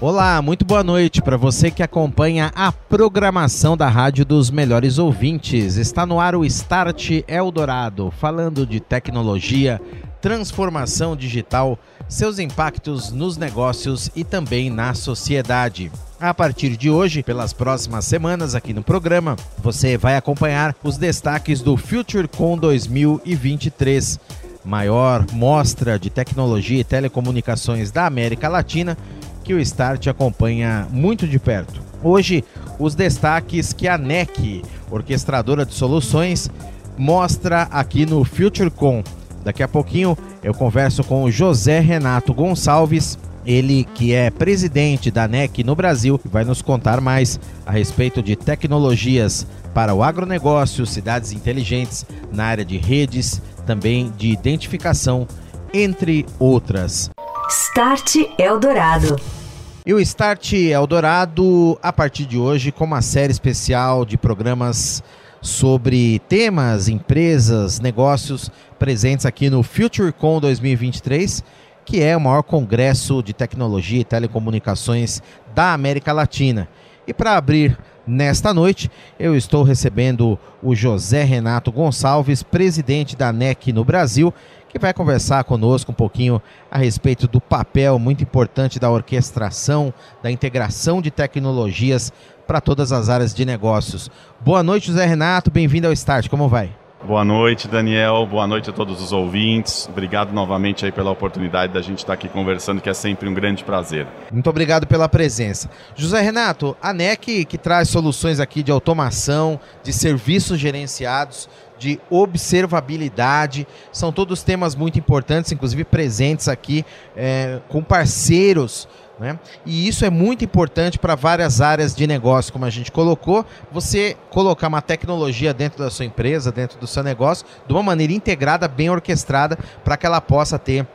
Olá, muito boa noite para você que acompanha a programação da Rádio dos Melhores Ouvintes. Está no ar o Start Eldorado, falando de tecnologia, transformação digital, seus impactos nos negócios e também na sociedade. A partir de hoje, pelas próximas semanas aqui no programa, você vai acompanhar os destaques do FutureCon 2023, maior mostra de tecnologia e telecomunicações da América Latina que o Start acompanha muito de perto. Hoje, os destaques que a NEC, orquestradora de soluções, mostra aqui no FutureCon. Daqui a pouquinho eu converso com o José Renato Gonçalves, ele que é presidente da NEC no Brasil, vai nos contar mais a respeito de tecnologias para o agronegócio, cidades inteligentes na área de redes, também de identificação, entre outras. Start Eldorado. E o Start Eldorado, a partir de hoje, com uma série especial de programas sobre temas, empresas, negócios presentes aqui no FutureCon 2023, que é o maior congresso de tecnologia e telecomunicações da América Latina. E para abrir nesta noite, eu estou recebendo o José Renato Gonçalves, presidente da NEC no Brasil, que vai conversar conosco um pouquinho a respeito do papel muito importante da orquestração, da integração de tecnologias para todas as áreas de negócios. Boa noite, José Renato, bem-vindo ao Start, como vai? Boa noite, Daniel. Boa noite a todos os ouvintes. Obrigado novamente aí pela oportunidade da gente estar aqui conversando, que é sempre um grande prazer. Muito obrigado pela presença. José Renato, a NEC que traz soluções aqui de automação, de serviços gerenciados, de observabilidade, são todos temas muito importantes, inclusive presentes aqui é, com parceiros né? E isso é muito importante para várias áreas de negócio, como a gente colocou. Você colocar uma tecnologia dentro da sua empresa, dentro do seu negócio, de uma maneira integrada, bem orquestrada, para que ela possa ter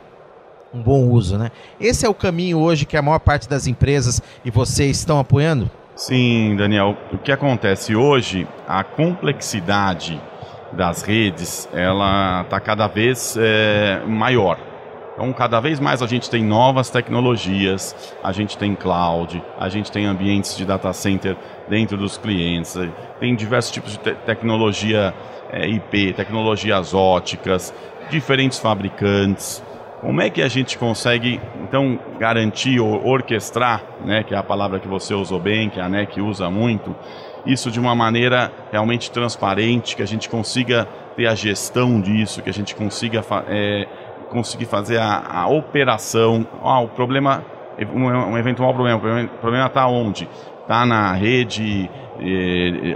um bom uso. Né? Esse é o caminho hoje que a maior parte das empresas e vocês estão apoiando? Sim, Daniel. O que acontece hoje, a complexidade das redes, ela está cada vez é, maior. Então, cada vez mais a gente tem novas tecnologias, a gente tem cloud, a gente tem ambientes de data center dentro dos clientes, tem diversos tipos de te tecnologia é, IP, tecnologias óticas, diferentes fabricantes. Como é que a gente consegue, então, garantir ou orquestrar, né, que é a palavra que você usou bem, que a NEC usa muito, isso de uma maneira realmente transparente, que a gente consiga ter a gestão disso, que a gente consiga é, conseguir fazer a, a operação. Ah, o problema, um, um eventual problema, o problema está onde? Está na rede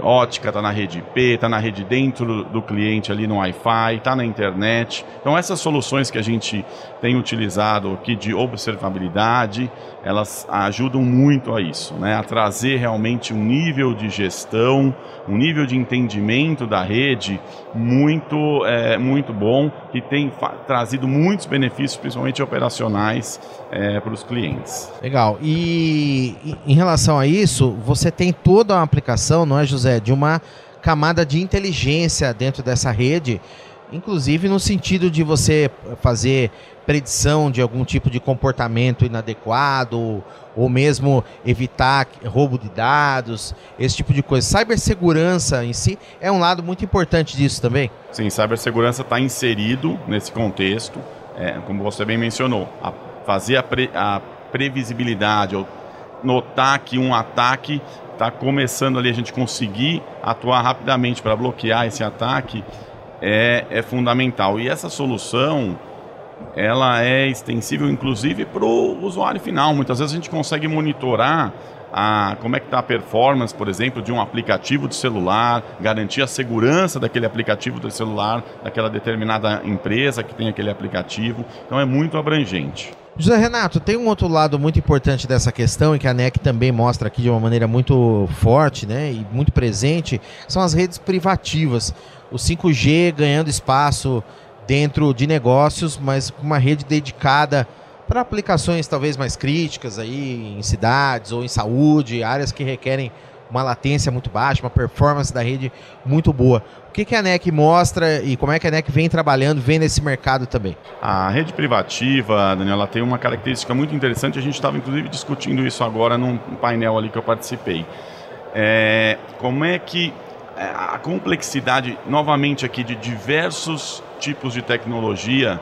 ótica, está na rede IP, está na rede dentro do cliente ali no Wi-Fi, está na internet. Então essas soluções que a gente tem utilizado aqui de observabilidade, elas ajudam muito a isso, né? a trazer realmente um nível de gestão, um nível de entendimento da rede muito, é, muito bom, que tem trazido muitos benefícios, principalmente operacionais, é, para os clientes. Legal. E em relação a isso, você tem toda uma aplicação, não é, José, de uma camada de inteligência dentro dessa rede, inclusive no sentido de você fazer predição de algum tipo de comportamento inadequado ou mesmo evitar roubo de dados, esse tipo de coisa. Cibersegurança em si é um lado muito importante disso também. Sim, cibersegurança está inserido nesse contexto, é, como você bem mencionou, a fazer a, pre, a previsibilidade ou notar que um ataque está começando ali a gente conseguir atuar rapidamente para bloquear esse ataque é, é fundamental. E essa solução ela é extensível inclusive para o usuário final. Muitas vezes a gente consegue monitorar a, como é que está a performance, por exemplo, de um aplicativo de celular, garantir a segurança daquele aplicativo de celular, daquela determinada empresa que tem aquele aplicativo. Então é muito abrangente. José Renato, tem um outro lado muito importante dessa questão e que a NEC também mostra aqui de uma maneira muito forte né, e muito presente, são as redes privativas. O 5G ganhando espaço dentro de negócios, mas com uma rede dedicada para aplicações talvez mais críticas aí em cidades ou em saúde, áreas que requerem uma latência muito baixa, uma performance da rede muito boa. O que, que a NEC mostra e como é que a NEC vem trabalhando, vem nesse mercado também? A rede privativa, Daniela, tem uma característica muito interessante. A gente estava inclusive discutindo isso agora num painel ali que eu participei. É, como é que é, a complexidade, novamente aqui, de diversos tipos de tecnologia,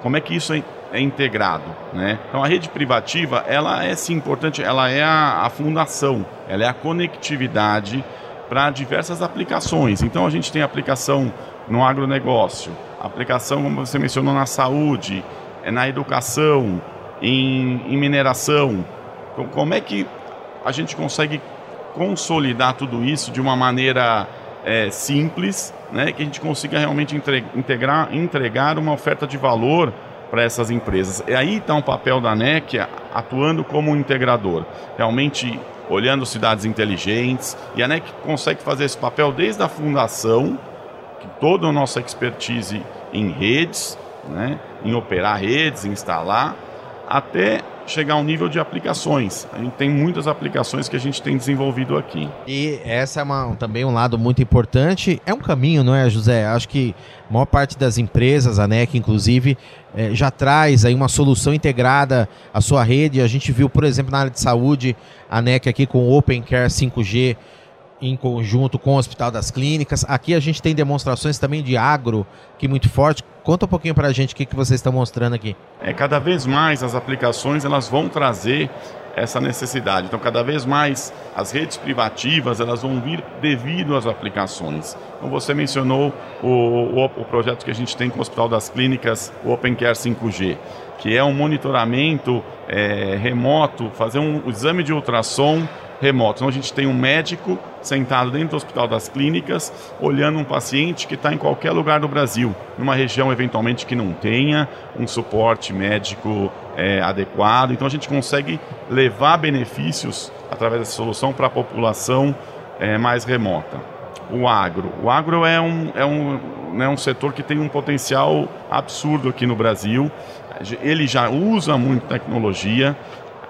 como é que isso é integrado. Né? Então a rede privativa, ela é sim importante, ela é a, a fundação, ela é a conectividade para diversas aplicações. Então a gente tem aplicação no agronegócio, aplicação, como você mencionou, na saúde, é na educação, em, em mineração. Então, como é que a gente consegue consolidar tudo isso de uma maneira é, simples, né, que a gente consiga realmente integrar, entregar uma oferta de valor para essas empresas. E aí está um papel da NEC atuando como um integrador, realmente olhando cidades inteligentes, e a NEC consegue fazer esse papel desde a fundação, que toda a nossa expertise em redes, né, em operar redes, instalar, até chegar ao nível de aplicações. A gente tem muitas aplicações que a gente tem desenvolvido aqui. E essa é uma, também um lado muito importante. É um caminho, não é, José? Acho que a maior parte das empresas, a NEC inclusive, é, já traz aí uma solução integrada à sua rede. A gente viu, por exemplo, na área de saúde, a NEC aqui com o Open Care 5G em conjunto com o Hospital das Clínicas. Aqui a gente tem demonstrações também de agro, que muito forte. Conta um pouquinho para a gente o que, que vocês estão mostrando aqui. É, cada vez mais as aplicações elas vão trazer essa necessidade. Então, cada vez mais as redes privativas elas vão vir devido às aplicações. Então, você mencionou o, o, o projeto que a gente tem com o Hospital das Clínicas, o Open Care 5G, que é um monitoramento é, remoto, fazer um exame de ultrassom remoto. Então a gente tem um médico sentado dentro do Hospital das Clínicas, olhando um paciente que está em qualquer lugar do Brasil, numa região eventualmente que não tenha um suporte médico é, adequado. Então a gente consegue levar benefícios através dessa solução para a população é, mais remota. O agro. O agro é um, é, um, né, um setor que tem um potencial absurdo aqui no Brasil. Ele já usa muito tecnologia.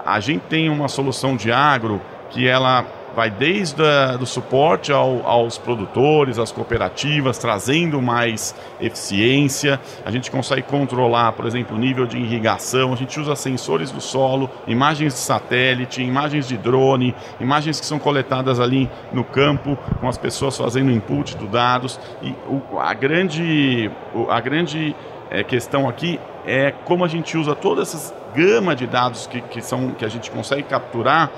A gente tem uma solução de agro que ela vai desde o suporte ao, aos produtores, às cooperativas, trazendo mais eficiência. A gente consegue controlar, por exemplo, o nível de irrigação. A gente usa sensores do solo, imagens de satélite, imagens de drone, imagens que são coletadas ali no campo, com as pessoas fazendo input dos dados. E o, a grande, a grande é, questão aqui é como a gente usa toda essa gama de dados que, que, são, que a gente consegue capturar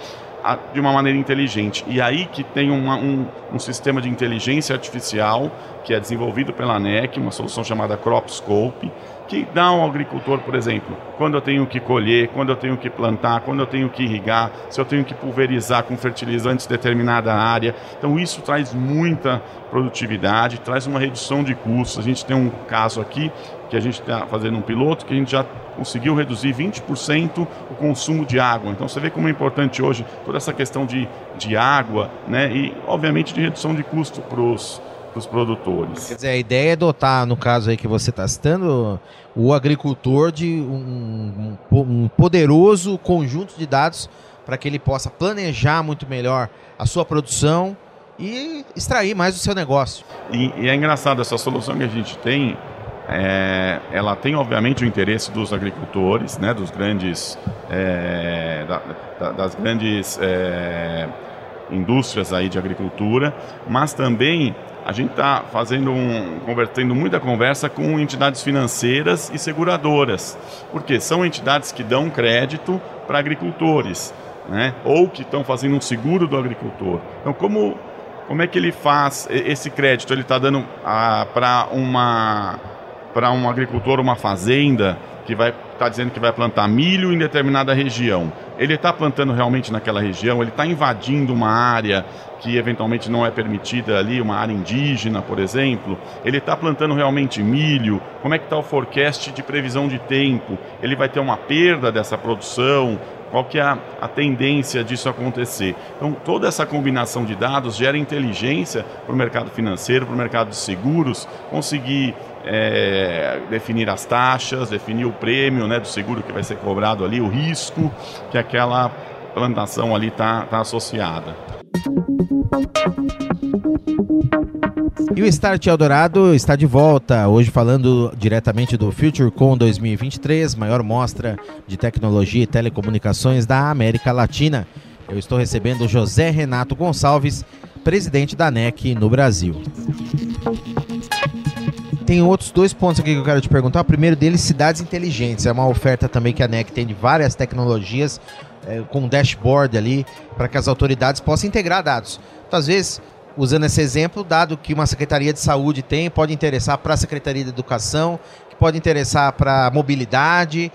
de uma maneira inteligente. E aí que tem uma, um, um, sistema de inteligência artificial que é desenvolvido pela ANEC, uma solução chamada CropScope, que dá ao agricultor, por exemplo, quando eu tenho que colher, quando eu tenho que plantar, quando eu tenho que irrigar, se eu tenho que pulverizar com fertilizantes determinada área. Então isso traz muita produtividade, traz uma redução de custos. A gente tem um caso aqui que a gente está fazendo um piloto que a gente já conseguiu reduzir 20% o consumo de água. Então você vê como é importante hoje toda essa questão de, de água né, e, obviamente, de redução de custo para os os produtores. Quer dizer, a ideia é dotar, no caso aí que você está citando, o agricultor de um, um, um poderoso conjunto de dados para que ele possa planejar muito melhor a sua produção e extrair mais do seu negócio. E, e é engraçado, essa solução que a gente tem, é, ela tem obviamente o interesse dos agricultores, né, dos grandes, é, da, da, das grandes é, indústrias aí de agricultura, mas também a gente está fazendo um, convertendo muita conversa com entidades financeiras e seguradoras, porque são entidades que dão crédito para agricultores, né, ou que estão fazendo um seguro do agricultor. Então, como como é que ele faz esse crédito? Ele está dando ah, para uma para um agricultor uma fazenda que vai está dizendo que vai plantar milho em determinada região. Ele está plantando realmente naquela região, ele está invadindo uma área que eventualmente não é permitida ali, uma área indígena, por exemplo. Ele está plantando realmente milho. Como é que está o forecast de previsão de tempo? Ele vai ter uma perda dessa produção? Qual que é a, a tendência disso acontecer? Então, toda essa combinação de dados gera inteligência para o mercado financeiro, para o mercado de seguros, conseguir é, definir as taxas, definir o prêmio né, do seguro que vai ser cobrado ali, o risco que aquela plantação ali está tá associada. E o Start Eldorado está de volta, hoje falando diretamente do FutureCon 2023, maior mostra de tecnologia e telecomunicações da América Latina. Eu estou recebendo José Renato Gonçalves, presidente da NEC no Brasil. Tem outros dois pontos aqui que eu quero te perguntar. O primeiro deles, cidades inteligentes. É uma oferta também que a NEC tem de várias tecnologias, é, com um dashboard ali, para que as autoridades possam integrar dados. Então, às vezes, usando esse exemplo, dado que uma Secretaria de Saúde tem, pode interessar para a Secretaria de Educação, que pode interessar para a mobilidade,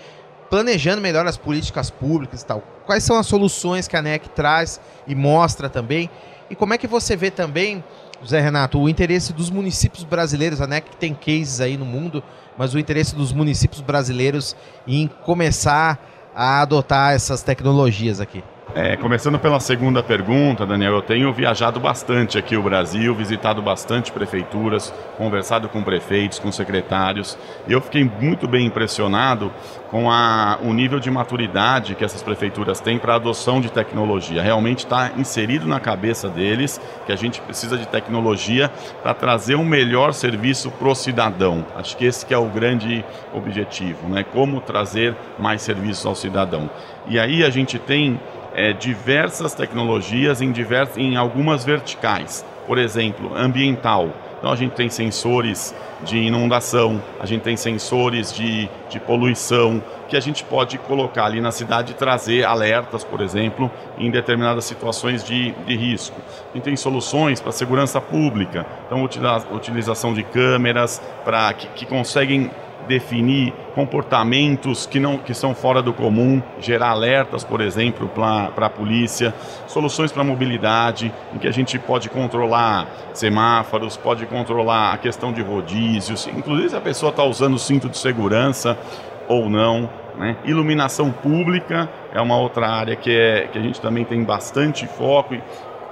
planejando melhor as políticas públicas e tal. Quais são as soluções que a NEC traz e mostra também? E como é que você vê também, José Renato, o interesse dos municípios brasileiros, a NEC tem cases aí no mundo, mas o interesse dos municípios brasileiros em começar a adotar essas tecnologias aqui? É, começando pela segunda pergunta, Daniel, eu tenho viajado bastante aqui o Brasil, visitado bastante prefeituras, conversado com prefeitos, com secretários, e eu fiquei muito bem impressionado com a, o nível de maturidade que essas prefeituras têm para a adoção de tecnologia. Realmente está inserido na cabeça deles que a gente precisa de tecnologia para trazer um melhor serviço para o cidadão. Acho que esse que é o grande objetivo, né? Como trazer mais serviços ao cidadão. E aí a gente tem é, diversas tecnologias em, divers, em algumas verticais. Por exemplo, ambiental. Então a gente tem sensores de inundação, a gente tem sensores de, de poluição, que a gente pode colocar ali na cidade e trazer alertas, por exemplo, em determinadas situações de, de risco. A gente tem soluções para segurança pública, então utilização de câmeras para que, que conseguem definir comportamentos que, não, que são fora do comum, gerar alertas, por exemplo, para a polícia, soluções para mobilidade, em que a gente pode controlar semáforos, pode controlar a questão de rodízios, inclusive se a pessoa está usando cinto de segurança ou não. Né? Iluminação pública é uma outra área que, é, que a gente também tem bastante foco e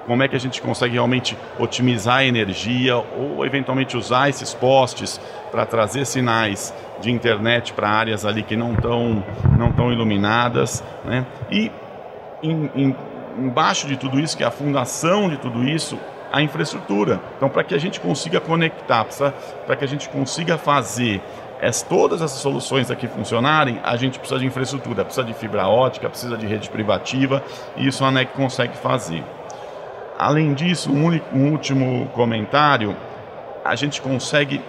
como é que a gente consegue realmente otimizar a energia ou eventualmente usar esses postes para trazer sinais de internet para áreas ali que não estão não tão iluminadas, né? E em, em, embaixo de tudo isso, que é a fundação de tudo isso, a infraestrutura. Então, para que a gente consiga conectar, para que a gente consiga fazer as, todas essas soluções aqui funcionarem, a gente precisa de infraestrutura, precisa de fibra ótica, precisa de rede privativa, e isso a ANEC consegue fazer. Além disso, um, único, um último comentário, a gente consegue,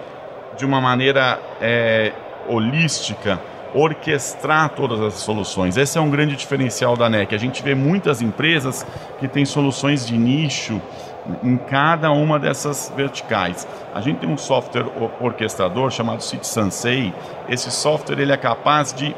de uma maneira é, holística, orquestrar todas as soluções. Esse é um grande diferencial da NEC. A gente vê muitas empresas que têm soluções de nicho em cada uma dessas verticais. A gente tem um software orquestrador chamado City Sensei. Esse software ele é capaz de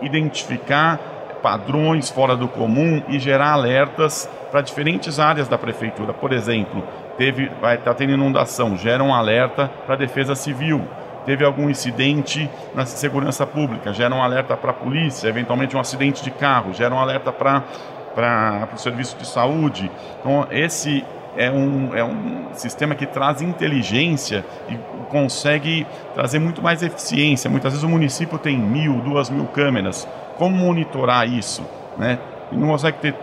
identificar padrões fora do comum e gerar alertas para diferentes áreas da prefeitura. Por exemplo, teve vai tá tendo inundação, gera um alerta para a defesa civil teve algum incidente na segurança pública, gera um alerta para a polícia, eventualmente um acidente de carro, gera um alerta para o serviço de saúde. Então, esse é um, é um sistema que traz inteligência e consegue trazer muito mais eficiência. Muitas vezes o município tem mil, duas mil câmeras. Como monitorar isso? Né? E não consegue ter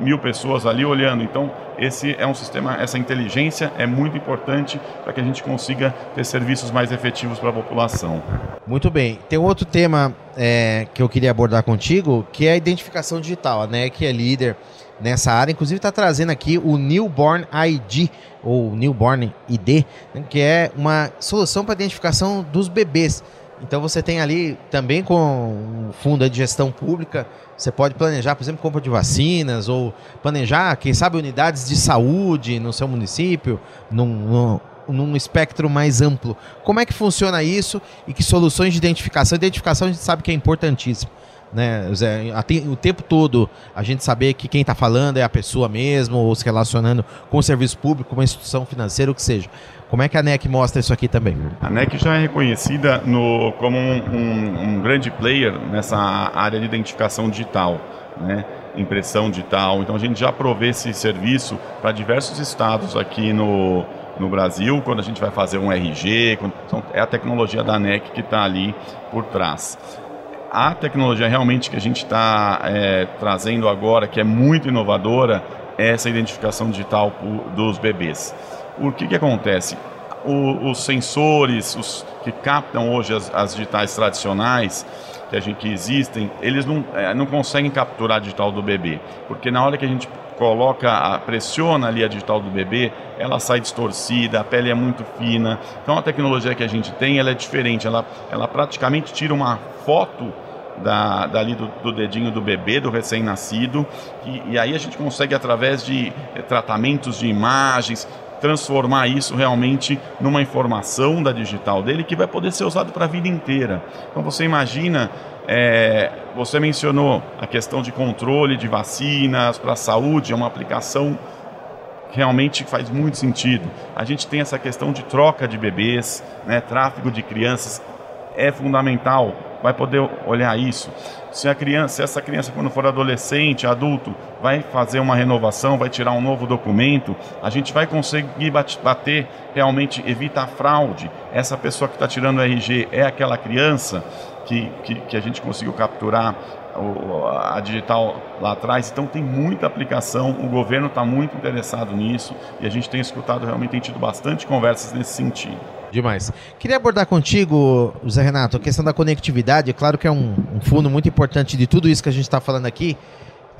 mil pessoas ali olhando. Então, esse é um sistema, essa inteligência é muito importante para que a gente consiga ter serviços mais efetivos para a população. Muito bem. Tem outro tema é, que eu queria abordar contigo, que é a identificação digital, né? Que é líder nessa área. Inclusive está trazendo aqui o Newborn ID, ou Newborn ID, né? que é uma solução para identificação dos bebês. Então você tem ali também com um fundo de gestão pública, você pode planejar, por exemplo, compra de vacinas ou planejar, quem sabe, unidades de saúde no seu município, num, num, num espectro mais amplo. Como é que funciona isso e que soluções de identificação? Identificação a gente sabe que é importantíssimo né, Zé, o tempo todo a gente saber que quem está falando é a pessoa mesmo, ou se relacionando com o serviço público, com uma instituição financeira, o que seja. Como é que a NEC mostra isso aqui também? A NEC já é reconhecida no, como um, um, um grande player nessa área de identificação digital, né? impressão digital. Então a gente já provê esse serviço para diversos estados aqui no, no Brasil, quando a gente vai fazer um RG, quando, é a tecnologia da NEC que está ali por trás. A tecnologia realmente que a gente está é, trazendo agora, que é muito inovadora, é essa identificação digital dos bebês. O que, que acontece? O, os sensores os que captam hoje as, as digitais tradicionais, que, a gente, que existem, eles não, é, não conseguem capturar a digital do bebê, porque na hora que a gente coloca, pressiona ali a digital do bebê, ela sai distorcida, a pele é muito fina. Então a tecnologia que a gente tem, ela é diferente, ela, ela praticamente tira uma foto da, dali do, do, dedinho do bebê, do recém-nascido, e, e, aí a gente consegue, através de eh, tratamentos de imagens, transformar isso realmente numa informação da digital dele que vai poder ser usado para a vida inteira. Então você imagina, é, você mencionou a questão de controle de vacinas para a saúde, é uma aplicação realmente faz muito sentido. A gente tem essa questão de troca de bebês, né, tráfego de crianças, é fundamental. Vai poder olhar isso. Se a criança, se essa criança quando for adolescente, adulto, vai fazer uma renovação, vai tirar um novo documento, a gente vai conseguir bater realmente evitar fraude. Essa pessoa que está tirando o RG é aquela criança que, que, que a gente conseguiu capturar a digital lá atrás. Então tem muita aplicação, o governo está muito interessado nisso e a gente tem escutado, realmente tem tido bastante conversas nesse sentido. Demais. Queria abordar contigo, Zé Renato, a questão da conectividade. É claro que é um, um fundo muito importante de tudo isso que a gente está falando aqui.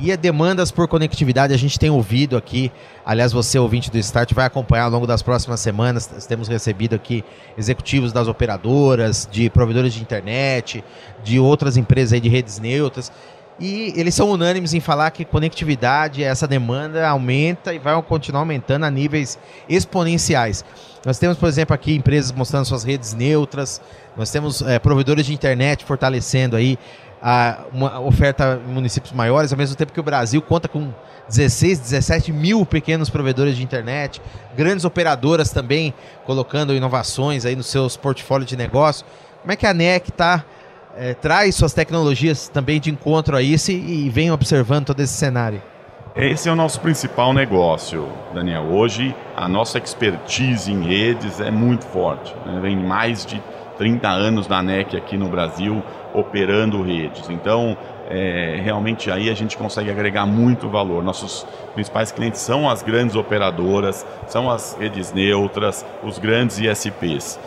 E a demandas por conectividade a gente tem ouvido aqui. Aliás, você, ouvinte do Start, vai acompanhar ao longo das próximas semanas. Temos recebido aqui executivos das operadoras, de provedores de internet, de outras empresas aí de redes neutras. E eles são unânimes em falar que conectividade, essa demanda aumenta e vai continuar aumentando a níveis exponenciais. Nós temos, por exemplo, aqui empresas mostrando suas redes neutras, nós temos é, provedores de internet fortalecendo aí a, uma oferta em municípios maiores, ao mesmo tempo que o Brasil conta com 16, 17 mil pequenos provedores de internet, grandes operadoras também colocando inovações aí nos seus portfólios de negócio. Como é que a NEC está é, traz suas tecnologias também de encontro a isso e, e vem observando todo esse cenário? Esse é o nosso principal negócio, Daniel. Hoje, a nossa expertise em redes é muito forte. Né? Vem mais de 30 anos da NEC aqui no Brasil operando redes. Então, é, realmente aí a gente consegue agregar muito valor. Nossos principais clientes são as grandes operadoras, são as redes neutras, os grandes ISPs.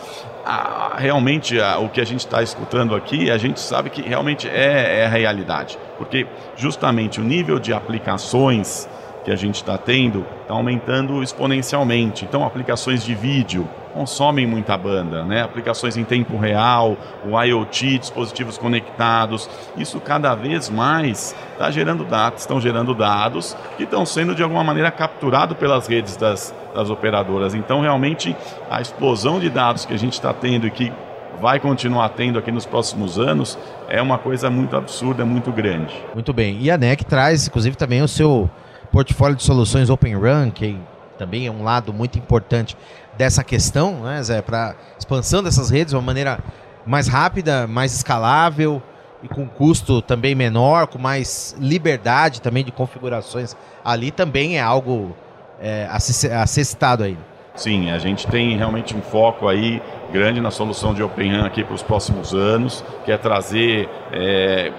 A, realmente a, o que a gente está escutando aqui, a gente sabe que realmente é, é a realidade, porque justamente o nível de aplicações que a gente está tendo está aumentando exponencialmente. Então, aplicações de vídeo consomem muita banda, né? Aplicações em tempo real, o IoT, dispositivos conectados, isso cada vez mais está gerando dados, estão gerando dados que estão sendo de alguma maneira capturados pelas redes das, das operadoras. Então, realmente, a explosão de dados que a gente está tendo e que vai continuar tendo aqui nos próximos anos é uma coisa muito absurda, muito grande. Muito bem. E a NEC traz, inclusive, também o seu portfólio de soluções Open Run, que também é um lado muito importante dessa questão, né, Zé, para expansão dessas redes de uma maneira mais rápida, mais escalável e com custo também menor, com mais liberdade também de configurações ali, também é algo é, a, ser, citado aí. Sim, a gente tem realmente um foco aí grande na solução de Open RAN aqui para os próximos anos, que é trazer é,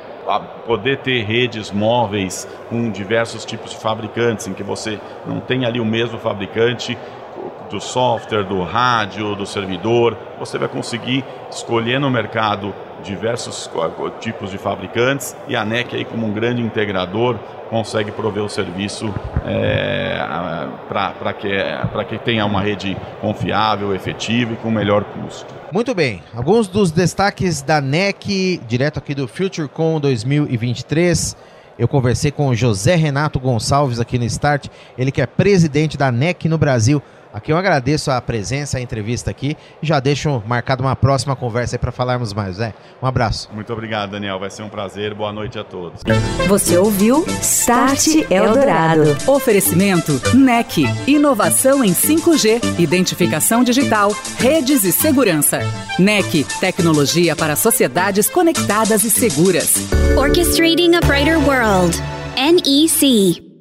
poder ter redes móveis com diversos tipos de fabricantes, em que você não tem ali o mesmo fabricante do software, do rádio, do servidor, você vai conseguir escolher no mercado diversos tipos de fabricantes e a NEC aí como um grande integrador consegue prover o serviço é, para que, que tenha uma rede confiável, efetiva e com melhor custo. Muito bem, alguns dos destaques da NEC, direto aqui do FutureCon 2023. Eu conversei com José Renato Gonçalves aqui no Start, ele que é presidente da NEC no Brasil. Aqui eu agradeço a presença, a entrevista aqui e já deixo marcado uma próxima conversa para falarmos mais, Zé. Um abraço. Muito obrigado, Daniel. Vai ser um prazer. Boa noite a todos. Você ouviu Start Eldorado. Oferecimento NEC. Inovação em 5G, identificação digital, redes e segurança. NEC. Tecnologia para sociedades conectadas e seguras. Orchestrating a Brighter World. NEC.